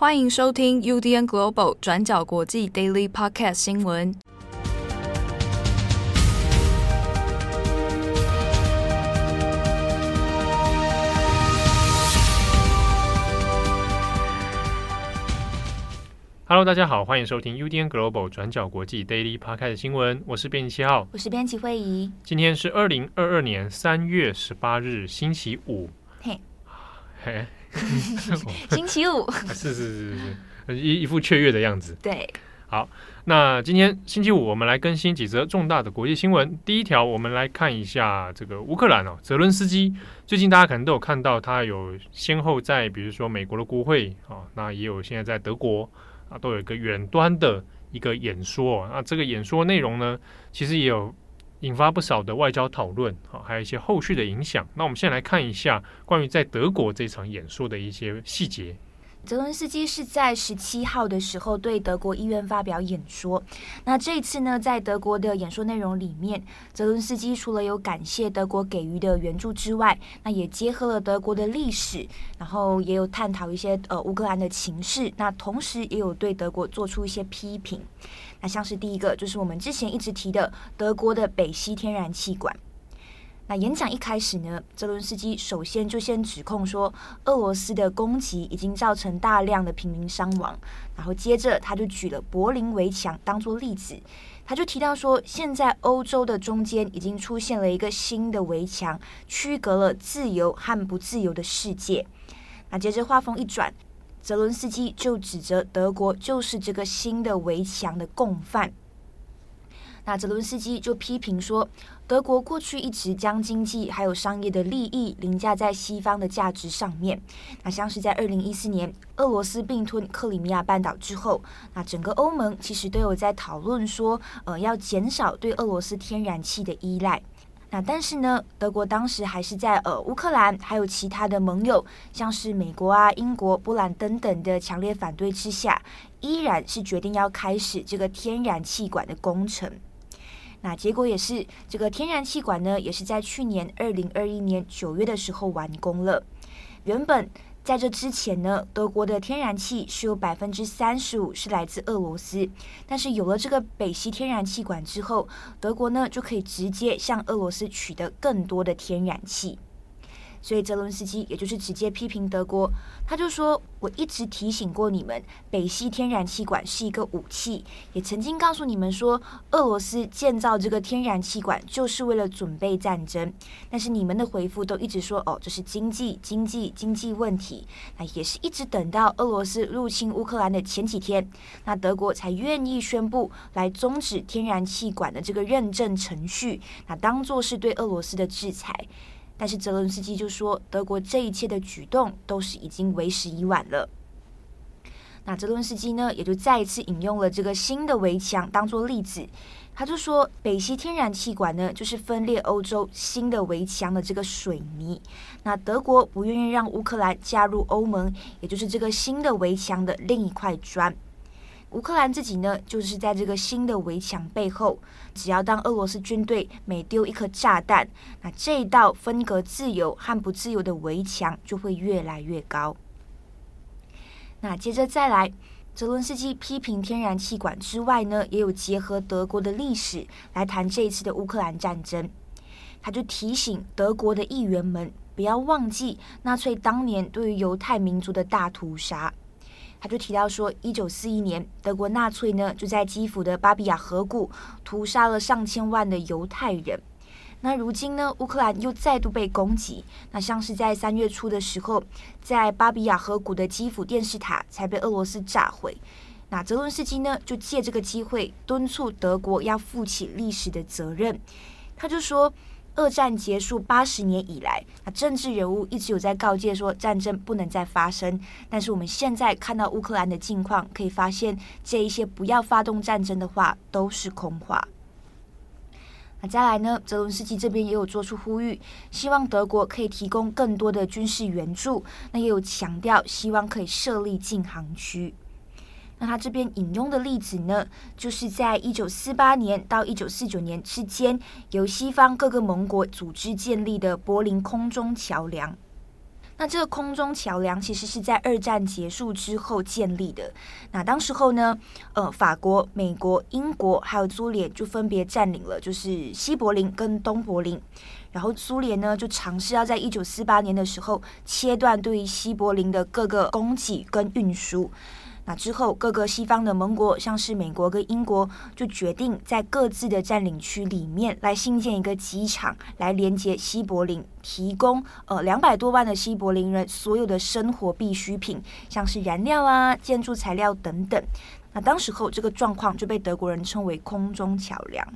欢迎收听 UDN Global 转角国际 Daily Podcast 新闻。Hello，大家好，欢迎收听 UDN Global 转角国际 Daily Podcast 新闻。我是编辑七号，我是编辑慧仪。今天是二零二二年三月十八日，星期五。嘿，嘿。星期五，是是是是，一一副雀跃的样子。对，好，那今天星期五，我们来更新几则重大的国际新闻。第一条，我们来看一下这个乌克兰哦，泽伦斯基最近大家可能都有看到，他有先后在比如说美国的国会啊，那也有现在在德国啊，都有一个远端的一个演说。那这个演说内容呢，其实也有。引发不少的外交讨论，啊，还有一些后续的影响。那我们先来看一下关于在德国这场演说的一些细节。泽伦斯基是在十七号的时候对德国议院发表演说。那这一次呢，在德国的演说内容里面，泽伦斯基除了有感谢德国给予的援助之外，那也结合了德国的历史，然后也有探讨一些呃乌克兰的情势。那同时也有对德国做出一些批评。那像是第一个，就是我们之前一直提的德国的北溪天然气管。那演讲一开始呢，泽伦斯基首先就先指控说，俄罗斯的攻击已经造成大量的平民伤亡。然后接着他就举了柏林围墙当做例子，他就提到说，现在欧洲的中间已经出现了一个新的围墙，区隔了自由和不自由的世界。那接着话锋一转。泽伦斯基就指责德国就是这个新的围墙的共犯。那泽伦斯基就批评说，德国过去一直将经济还有商业的利益凌驾在西方的价值上面。那像是在二零一四年俄罗斯并吞克里米亚半岛之后，那整个欧盟其实都有在讨论说，呃，要减少对俄罗斯天然气的依赖。那但是呢，德国当时还是在呃乌克兰还有其他的盟友，像是美国啊、英国、波兰等等的强烈反对之下，依然是决定要开始这个天然气管的工程。那结果也是，这个天然气管呢，也是在去年二零二一年九月的时候完工了。原本。在这之前呢，德国的天然气是有百分之三十五是来自俄罗斯，但是有了这个北溪天然气管之后，德国呢就可以直接向俄罗斯取得更多的天然气。所以泽伦斯基也就是直接批评德国，他就说：“我一直提醒过你们，北溪天然气管是一个武器，也曾经告诉你们说，俄罗斯建造这个天然气管就是为了准备战争。但是你们的回复都一直说，哦，这是经济、经济、经济问题。那也是一直等到俄罗斯入侵乌克兰的前几天，那德国才愿意宣布来终止天然气管的这个认证程序，那当做是对俄罗斯的制裁。”但是泽伦斯基就说，德国这一切的举动都是已经为时已晚了。那泽伦斯基呢，也就再一次引用了这个新的围墙当做例子，他就说，北溪天然气管呢，就是分裂欧洲新的围墙的这个水泥。那德国不愿意让乌克兰加入欧盟，也就是这个新的围墙的另一块砖。乌克兰自己呢，就是在这个新的围墙背后，只要当俄罗斯军队每丢一颗炸弹，那这一道分隔自由和不自由的围墙就会越来越高。那接着再来，泽伦斯基批评天然气管之外呢，也有结合德国的历史来谈这一次的乌克兰战争。他就提醒德国的议员们，不要忘记纳粹当年对于犹太民族的大屠杀。他就提到说，一九四一年，德国纳粹呢就在基辅的巴比亚河谷屠杀了上千万的犹太人。那如今呢，乌克兰又再度被攻击。那像是在三月初的时候，在巴比亚河谷的基辅电视塔才被俄罗斯炸毁。那泽伦斯基呢就借这个机会敦促德国要负起历史的责任。他就说。二战结束八十年以来，那政治人物一直有在告诫说战争不能再发生。但是我们现在看到乌克兰的境况，可以发现这一些不要发动战争的话都是空话。那再来呢，泽伦斯基这边也有做出呼吁，希望德国可以提供更多的军事援助。那也有强调，希望可以设立禁航区。那他这边引用的例子呢，就是在一九四八年到一九四九年之间，由西方各个盟国组织建立的柏林空中桥梁。那这个空中桥梁其实是在二战结束之后建立的。那当时候呢，呃，法国、美国、英国还有苏联就分别占领了，就是西柏林跟东柏林。然后苏联呢就尝试要在一九四八年的时候切断对于西柏林的各个供给跟运输。那之后，各个西方的盟国，像是美国跟英国，就决定在各自的占领区里面来兴建一个机场，来连接西柏林，提供呃两百多万的西柏林人所有的生活必需品，像是燃料啊、建筑材料等等。那当时候这个状况就被德国人称为空中桥梁。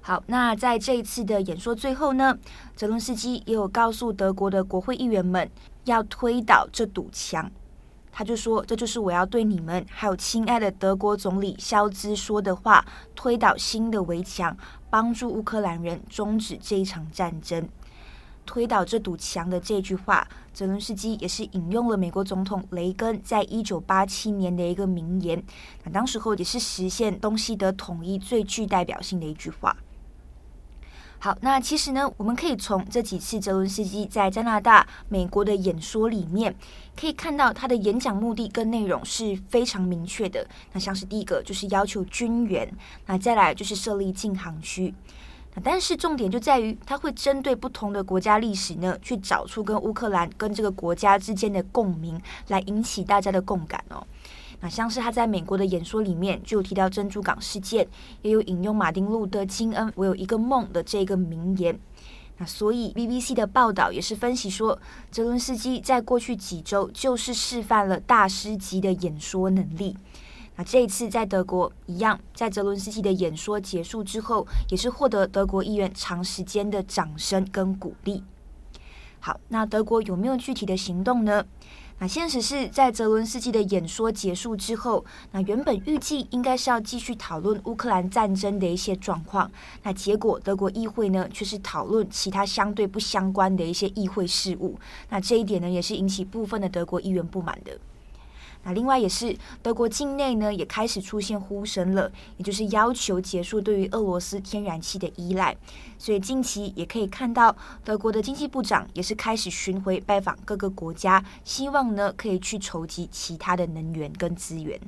好，那在这一次的演说最后呢，泽伦斯基也有告诉德国的国会议员们，要推倒这堵墙。他就说：“这就是我要对你们，还有亲爱的德国总理肖兹说的话：推倒新的围墙，帮助乌克兰人终止这一场战争。推倒这堵墙的这句话，泽伦斯基也是引用了美国总统雷根在一九八七年的一个名言。那当时候也是实现东西德统一最具代表性的一句话。”好，那其实呢，我们可以从这几次泽伦斯基在加拿大、美国的演说里面，可以看到他的演讲目的跟内容是非常明确的。那像是第一个就是要求军援，那再来就是设立禁航区。那但是重点就在于，他会针对不同的国家历史呢，去找出跟乌克兰跟这个国家之间的共鸣，来引起大家的共感哦。那像是他在美国的演说里面就提到珍珠港事件，也有引用马丁路德金恩“我有一个梦”的这个名言。那所以 BBC 的报道也是分析说，泽伦斯基在过去几周就是示范了大师级的演说能力。那这一次在德国一样，在泽伦斯基的演说结束之后，也是获得德国议员长时间的掌声跟鼓励。好，那德国有没有具体的行动呢？那现实是在泽伦斯基的演说结束之后，那原本预计应该是要继续讨论乌克兰战争的一些状况，那结果德国议会呢却是讨论其他相对不相关的一些议会事务，那这一点呢也是引起部分的德国议员不满的。那另外也是德国境内呢，也开始出现呼声了，也就是要求结束对于俄罗斯天然气的依赖。所以近期也可以看到，德国的经济部长也是开始巡回拜访各个国家，希望呢可以去筹集其他的能源跟资源。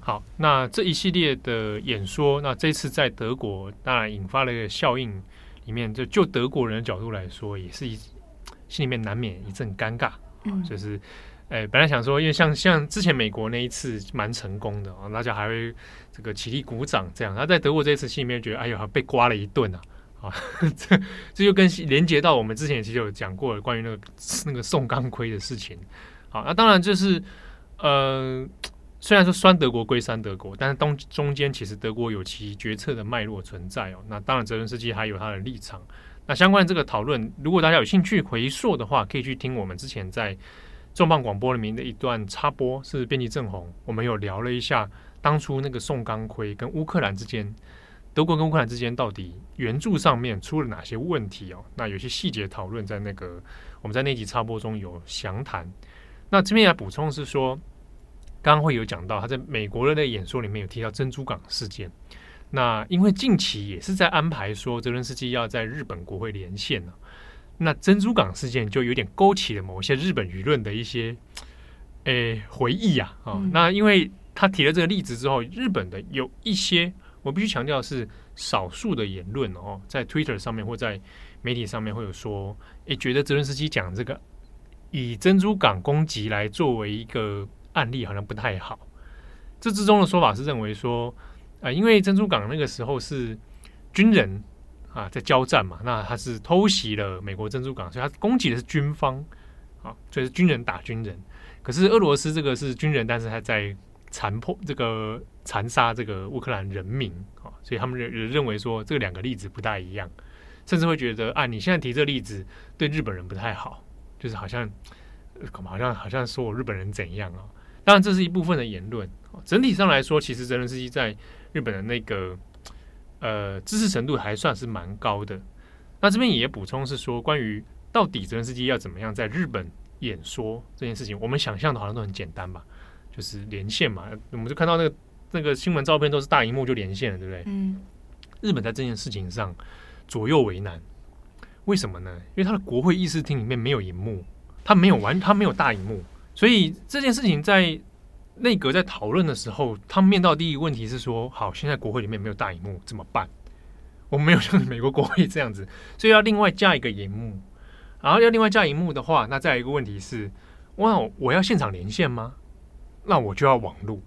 好，那这一系列的演说，那这次在德国当然引发了一个效应，里面就就德国人的角度来说，也是一心里面难免一阵尴尬，嗯，就是。哎，本来想说，因为像像之前美国那一次蛮成功的啊，大家还会这个起立鼓掌这样。他在德国这一次心里面觉得，哎呦，被刮了一顿啊！啊，这这就跟连接到我们之前其实有讲过的关于那个那个宋钢盔的事情。好，那当然就是呃，虽然说酸德国归酸德国，但是东中间其实德国有其决策的脉络存在哦。那当然，泽伦斯基还有他的立场。那相关的这个讨论，如果大家有兴趣回溯的话，可以去听我们之前在。重磅广播里面的一段插播是编辑正红，我们有聊了一下当初那个宋钢盔跟乌克兰之间，德国跟乌克兰之间到底援助上面出了哪些问题哦？那有些细节讨论在那个我们在那集插播中有详谈。那这边来补充是说，刚刚会有讲到他在美国的那演说里面有提到珍珠港事件。那因为近期也是在安排说泽伦斯基要在日本国会连线呢。那珍珠港事件就有点勾起了某些日本舆论的一些诶、欸、回忆啊啊、哦嗯！那因为他提了这个例子之后，日本的有一些我必须强调是少数的言论哦，在 Twitter 上面或在媒体上面会有说，诶、欸，觉得泽伦斯基讲这个以珍珠港攻击来作为一个案例，好像不太好。这之中的说法是认为说，啊、呃，因为珍珠港那个时候是军人。啊，在交战嘛，那他是偷袭了美国珍珠港，所以他攻击的是军方，啊，所以是军人打军人。可是俄罗斯这个是军人，但是他在残破这个残杀这个乌克兰人民，啊，所以他们认认为说这两个例子不大一样，甚至会觉得啊，你现在提这个例子对日本人不太好，就是好像好像好像说我日本人怎样啊？当然这是一部分的言论，整体上来说，其实泽连斯基在日本的那个。呃，知识程度还算是蛮高的。那这边也补充是说，关于到底泽连斯基要怎么样在日本演说这件事情，我们想象的好像都很简单吧，就是连线嘛。我们就看到那个那个新闻照片都是大荧幕就连线了，对不对？嗯。日本在这件事情上左右为难。为什么呢？因为他的国会议事厅里面没有荧幕，他没有完，他没有大荧幕，所以这件事情在内阁在讨论的时候，他们面到第一个问题是说：好，现在国会里面没有大荧幕，怎么办？我们没有像美国国会这样子，所以要另外加一个荧幕。然后要另外加荧幕的话，那再来一个问题是：哇，我要现场连线吗？那我就要网路，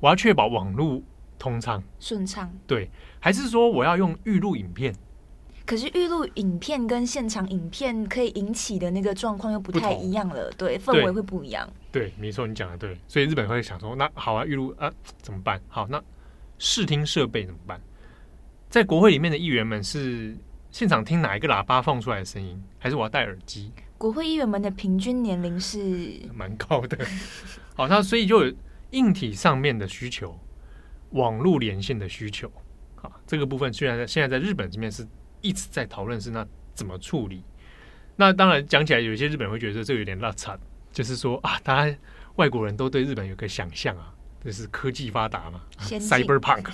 我要确保网路通畅顺畅。对，还是说我要用预录影片？可是预录影片跟现场影片可以引起的那个状况又不太一样了，对，氛围会不一样。对，没错，你讲的对。所以日本会想说，那好啊，预录啊，怎么办？好，那视听设备怎么办？在国会里面的议员们是现场听哪一个喇叭放出来的声音，还是我要戴耳机？国会议员们的平均年龄是蛮高的。好，那所以就有硬体上面的需求，网络连线的需求。好，这个部分虽然在现在在日本这边是。一直在讨论是那怎么处理？那当然讲起来，有些日本人会觉得这个有点落差，就是说啊，大家外国人都对日本有个想象啊，就是科技发达嘛，Cyberpunk，对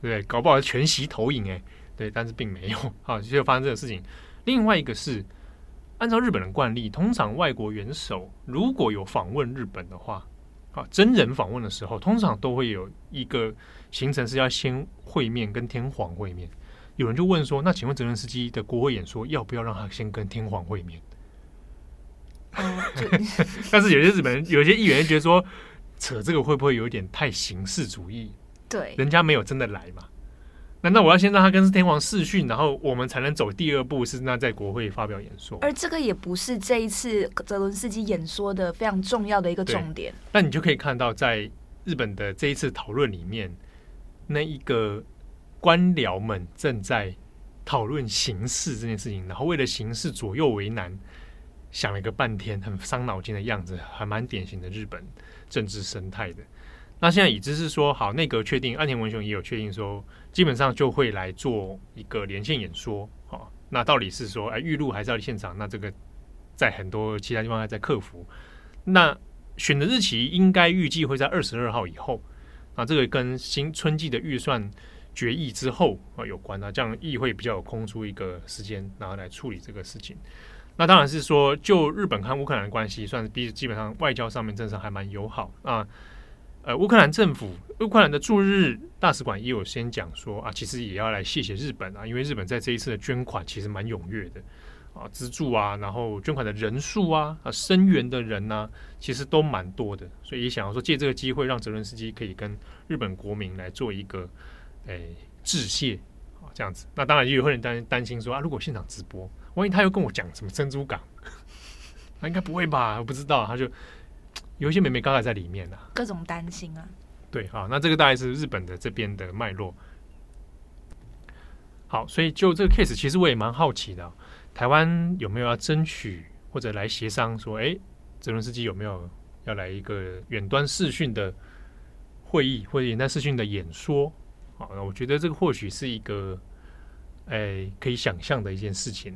不对？搞不好全息投影哎，对，但是并没有 啊，就发生这个事情。另外一个是，按照日本的惯例，通常外国元首如果有访问日本的话，啊，真人访问的时候，通常都会有一个行程是要先会面，跟天皇会面。有人就问说：“那请问泽伦斯基的国会演说要不要让他先跟天皇会面？”嗯、但是有些日本人、有些议员觉得说，扯这个会不会有点太形式主义？对，人家没有真的来嘛？难道我要先让他跟天皇试训，然后我们才能走第二步？是那在国会发表演说？而这个也不是这一次泽伦斯基演说的非常重要的一个重点。那你就可以看到，在日本的这一次讨论里面，那一个。官僚们正在讨论形式这件事情，然后为了形式左右为难，想了个半天，很伤脑筋的样子，还蛮典型的日本政治生态的。那现在已知是说，好，内阁确定，岸田文雄也有确定说，基本上就会来做一个连线演说。好，那到底是说，哎，预录还是要现场？那这个在很多其他地方还在克服。那选的日期应该预计会在二十二号以后。那这个跟新春季的预算。决议之后啊有关啊，这样议会比较有空出一个时间，然后来处理这个事情。那当然是说，就日本和乌克兰的关系，算是比基本上外交上面政策还蛮友好啊。呃，乌克兰政府、乌克兰的驻日大使馆也有先讲说啊，其实也要来谢谢日本啊，因为日本在这一次的捐款其实蛮踊跃的啊，资助啊，然后捐款的人数啊，啊，声援的人呢、其实都蛮多的，所以也想要说借这个机会，让泽伦斯基可以跟日本国民来做一个。哎，致谢啊，这样子。那当然也有人担担心说啊，如果现场直播，万一他又跟我讲什么珍珠港，那 应该不会吧？我不知道，他就有一些美眉刚才在里面啊，各种担心啊。对，好，那这个大概是日本的这边的脉络。好，所以就这个 case，其实我也蛮好奇的，台湾有没有要争取或者来协商说，哎，泽伦斯基有没有要来一个远端视讯的会议，或者远端视讯的演说？好，那我觉得这个或许是一个，哎，可以想象的一件事情。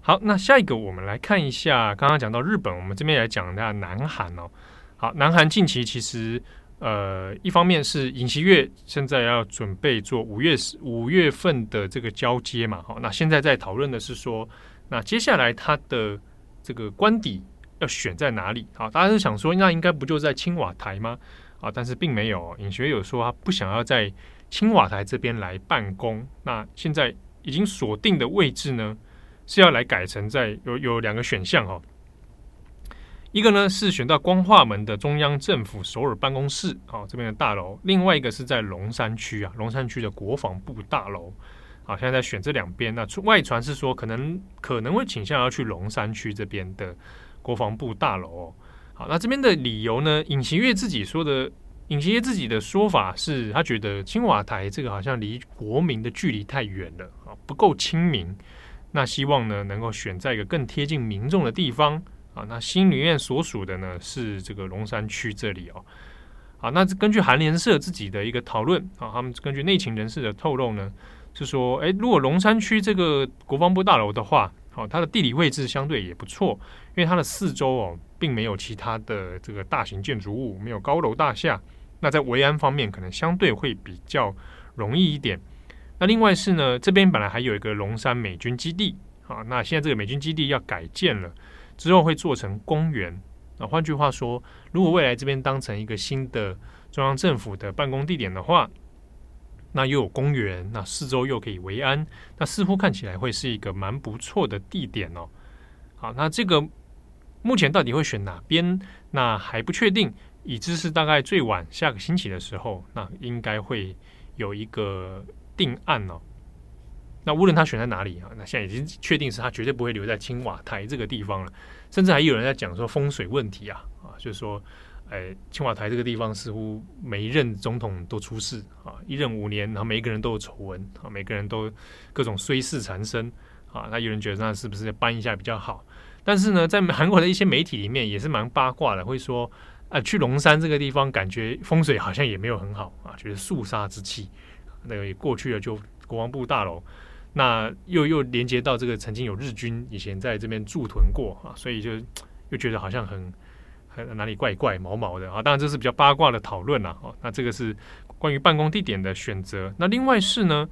好，那下一个我们来看一下，刚刚讲到日本，我们这边来讲一下南韩哦。好，南韩近期其实，呃，一方面是尹锡悦现在要准备做五月五月份的这个交接嘛，好，那现在在讨论的是说，那接下来他的这个官邸要选在哪里？好，大家是想说，那应该不就在青瓦台吗？啊，但是并没有，尹学友说他不想要在。青瓦台这边来办公，那现在已经锁定的位置呢，是要来改成在有有两个选项、哦，一个呢是选到光化门的中央政府首尔办公室，好、哦、这边的大楼，另外一个是在龙山区啊，龙山区的国防部大楼，好，现在在选这两边，那外传是说可能可能会倾向要去龙山区这边的国防部大楼哦，好，那这边的理由呢，尹锡月自己说的。尹锡悦自己的说法是，他觉得青瓦台这个好像离国民的距离太远了啊，不够亲民。那希望呢，能够选在一个更贴近民众的地方啊。那心里面所属的呢，是这个龙山区这里哦。好，那根据韩联社自己的一个讨论啊，他们根据内情人士的透露呢，是说，诶，如果龙山区这个国防部大楼的话，好，它的地理位置相对也不错，因为它的四周哦，并没有其他的这个大型建筑物，没有高楼大厦。那在维安方面，可能相对会比较容易一点。那另外是呢，这边本来还有一个龙山美军基地，啊。那现在这个美军基地要改建了，之后会做成公园。那换句话说，如果未来这边当成一个新的中央政府的办公地点的话，那又有公园，那四周又可以维安，那似乎看起来会是一个蛮不错的地点哦。好，那这个目前到底会选哪边？那还不确定，已知是大概最晚下个星期的时候，那应该会有一个定案哦。那无论他选在哪里啊，那现在已经确定是他绝对不会留在青瓦台这个地方了。甚至还有人在讲说风水问题啊啊，就是说，哎，青瓦台这个地方似乎每一任总统都出事啊，一任五年，然后每一个人都有丑闻啊，每个人都各种衰事缠身啊。那有人觉得那是不是搬一下比较好？但是呢，在韩国的一些媒体里面也是蛮八卦的，会说啊，去龙山这个地方感觉风水好像也没有很好啊，觉得肃杀之气。那个也过去了，就国防部大楼。那又又连接到这个曾经有日军以前在这边驻屯过啊，所以就又觉得好像很很哪里怪怪毛毛的啊。当然这是比较八卦的讨论了啊。那这个是关于办公地点的选择。那另外是呢，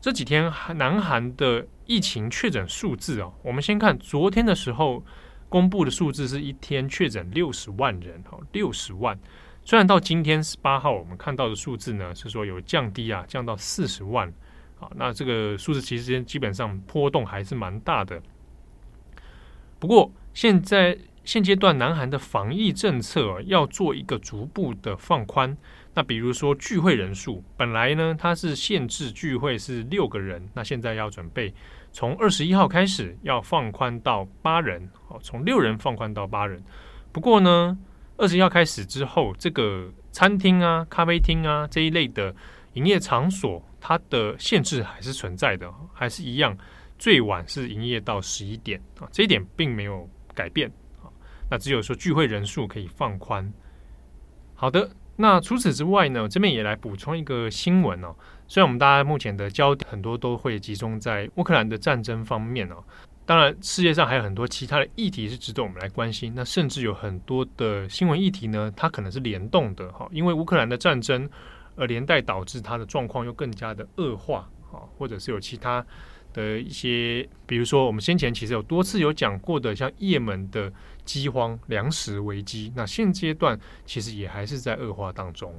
这几天南韩的疫情确诊数字啊，我们先看昨天的时候公布的数字是一天确诊六十万人哈，六十万。虽然到今天十八号我们看到的数字呢是说有降低啊，降到四十万。好那这个数字其实基本上波动还是蛮大的。不过现在现阶段南韩的防疫政策要做一个逐步的放宽。那比如说聚会人数，本来呢它是限制聚会是六个人，那现在要准备从二十一号开始要放宽到八人，哦，从六人放宽到八人。不过呢，二十一号开始之后，这个餐厅啊、咖啡厅啊这一类的营业场所。它的限制还是存在的，还是一样，最晚是营业到十一点啊，这一点并没有改变啊。那只有说聚会人数可以放宽。好的，那除此之外呢，这边也来补充一个新闻哦。虽然我们大家目前的焦点很多都会集中在乌克兰的战争方面哦，当然世界上还有很多其他的议题是值得我们来关心。那甚至有很多的新闻议题呢，它可能是联动的哈，因为乌克兰的战争。而连带导致它的状况又更加的恶化啊，或者是有其他的一些，比如说我们先前其实有多次有讲过的，像也门的饥荒、粮食危机，那现阶段其实也还是在恶化当中。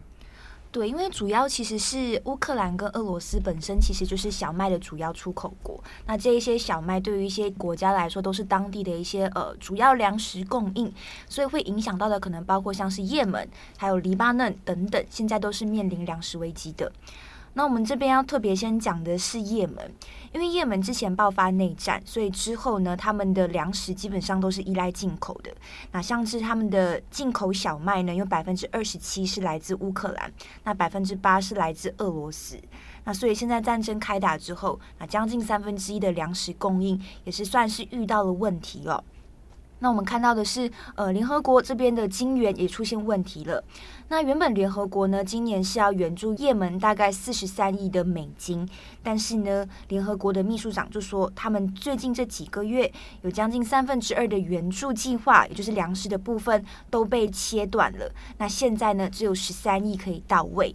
对，因为主要其实是乌克兰跟俄罗斯本身其实就是小麦的主要出口国。那这一些小麦对于一些国家来说都是当地的一些呃主要粮食供应，所以会影响到的可能包括像是也门、还有黎巴嫩等等，现在都是面临粮食危机的。那我们这边要特别先讲的是也门，因为也门之前爆发内战，所以之后呢，他们的粮食基本上都是依赖进口的。那像是他们的进口小麦呢，有百分之二十七是来自乌克兰，那百分之八是来自俄罗斯。那所以现在战争开打之后，那将近三分之一的粮食供应也是算是遇到了问题了。那我们看到的是，呃，联合国这边的金援也出现问题了。那原本联合国呢，今年是要援助也门大概四十三亿的美金，但是呢，联合国的秘书长就说，他们最近这几个月有将近三分之二的援助计划，也就是粮食的部分都被切断了。那现在呢，只有十三亿可以到位。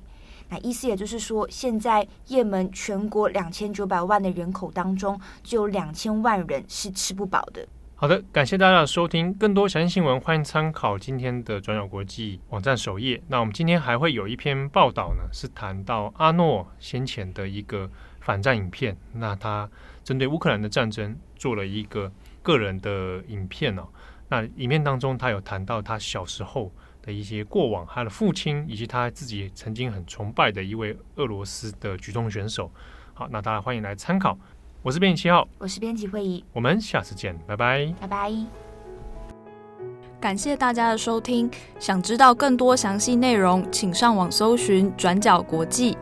那意思也就是说，现在也门全国两千九百万的人口当中，就有两千万人是吃不饱的。好的，感谢大家的收听。更多详细新闻，欢迎参考今天的转角国际网站首页。那我们今天还会有一篇报道呢，是谈到阿诺先前的一个反战影片。那他针对乌克兰的战争做了一个个人的影片哦。那影片当中，他有谈到他小时候的一些过往，他的父亲以及他自己曾经很崇拜的一位俄罗斯的举重选手。好，那大家欢迎来参考。我是编辑七号，我是编辑会议，我们下次见，拜拜，拜拜。感谢大家的收听，想知道更多详细内容，请上网搜寻转角国际。